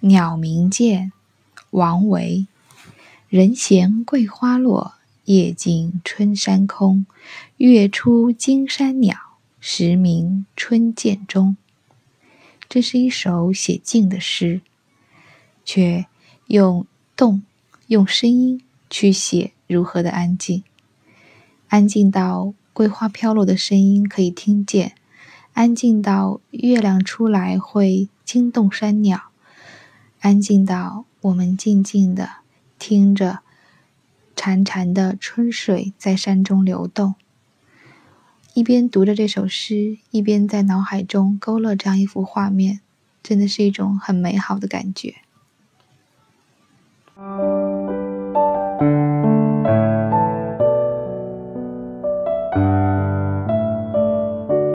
鸟鸣涧，王维。人闲桂花落，夜静春山空。月出惊山鸟，时鸣春涧中。这是一首写静的诗，却用动、用声音去写如何的安静。安静到桂花飘落的声音可以听见，安静到月亮出来会惊动山鸟。安静到我们静静的听着潺潺的春水在山中流动，一边读着这首诗，一边在脑海中勾勒这样一幅画面，真的是一种很美好的感觉。